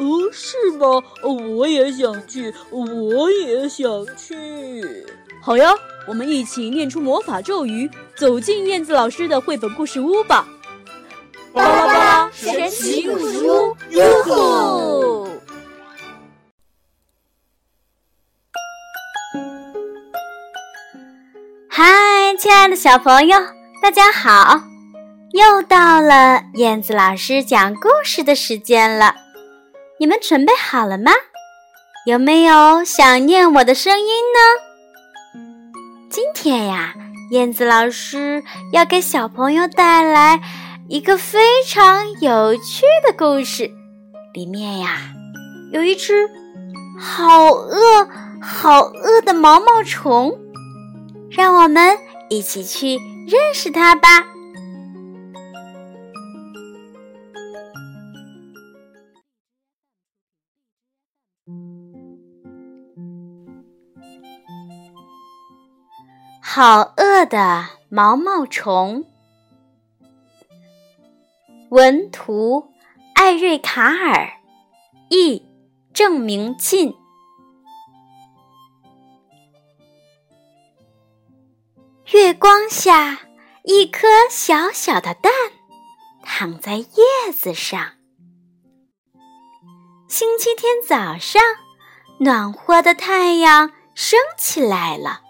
哦，是吗？我也想去，我也想去。好呀，我们一起念出魔法咒语，走进燕子老师的绘本故事屋吧。巴拉巴神奇故事屋，哟吼！嗨，亲爱的小朋友，大家好！又到了燕子老师讲故事的时间了，你们准备好了吗？有没有想念我的声音呢？今天呀，燕子老师要给小朋友带来。一个非常有趣的故事，里面呀有一只好饿、好饿的毛毛虫，让我们一起去认识它吧。好饿的毛毛虫。文图：艾瑞卡尔，译：郑明进。月光下，一颗小小的蛋躺在叶子上。星期天早上，暖和的太阳升起来了，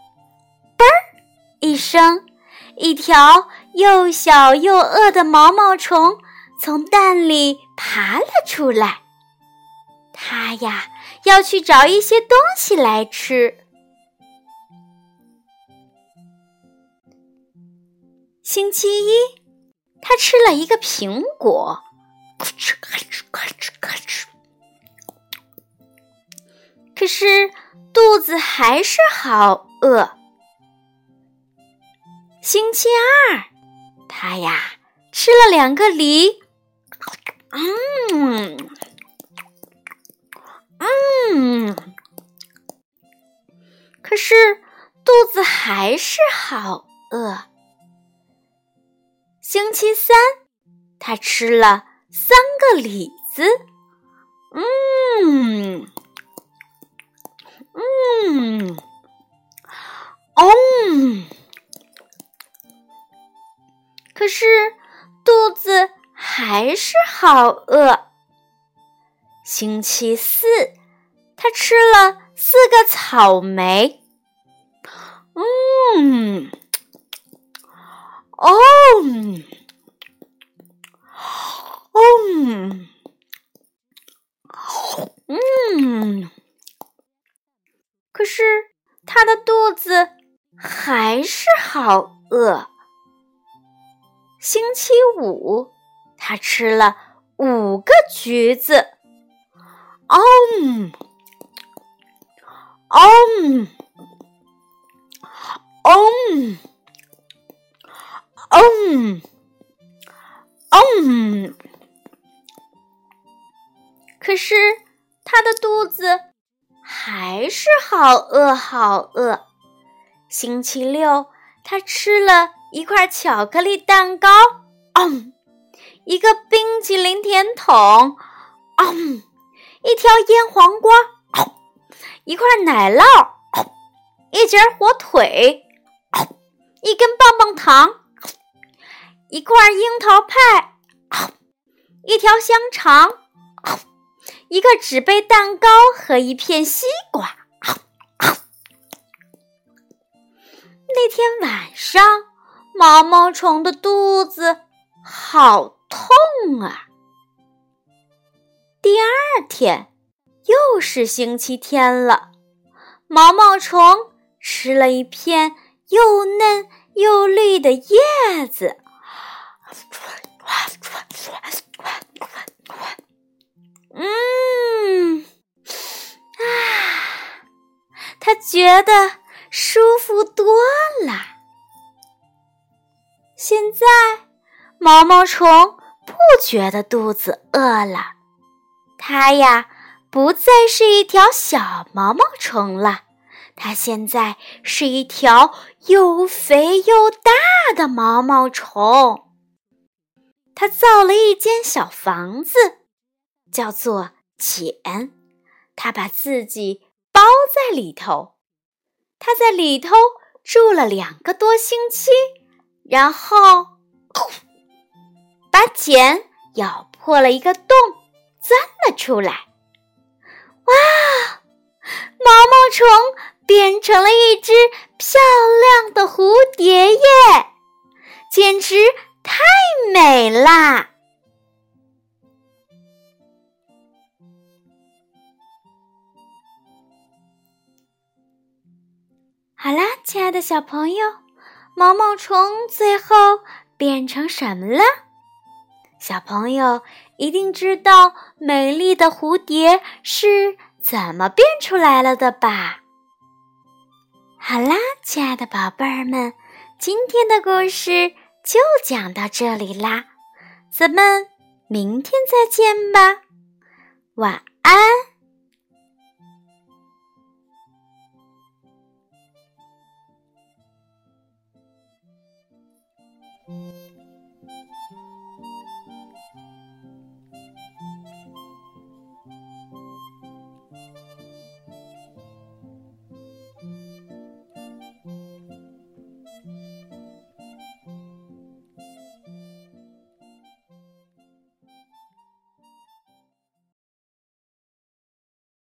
声，一条又小又饿的毛毛虫。从蛋里爬了出来，它呀要去找一些东西来吃。星期一，它吃了一个苹果，咔哧咔哧咔哧咔哧，可是肚子还是好饿。星期二，它呀吃了两个梨。嗯，嗯，可是肚子还是好饿。星期三，他吃了三个李子。嗯，嗯，哦，可是肚子。还是好饿。星期四，他吃了四个草莓。嗯，哦，哦，嗯，可是他的肚子还是好饿。星期五。他吃了五个橘子，哦，哦，哦，哦，哦，可是他的肚子还是好饿，好饿。星期六，他吃了一块巧克力蛋糕，嗯。一个冰淇淋甜筒，嗯，一条腌黄瓜，一块奶酪，一截火腿，一根棒棒糖，一块樱桃派，一条香肠，一个纸杯蛋糕和一片西瓜。那天晚上，毛毛虫的肚子好。痛啊！第二天又是星期天了，毛毛虫吃了一片又嫩又绿的叶子。嗯，啊，它觉得舒服多了。现在，毛毛虫不觉得肚子饿了，它呀，不再是一条小毛毛虫了。它现在是一条又肥又大的毛毛虫。它造了一间小房子，叫做茧。它把自己包在里头。它在里头住了两个多星期，然后把茧咬破了一个洞，钻了出来。哇！毛毛虫变成了一只漂亮的蝴蝶耶，简直太美啦！好啦，亲爱的小朋友，毛毛虫最后变成什么了？小朋友一定知道美丽的蝴蝶是。怎么变出来了的吧？好啦，亲爱的宝贝儿们，今天的故事就讲到这里啦，咱们明天再见吧，晚安。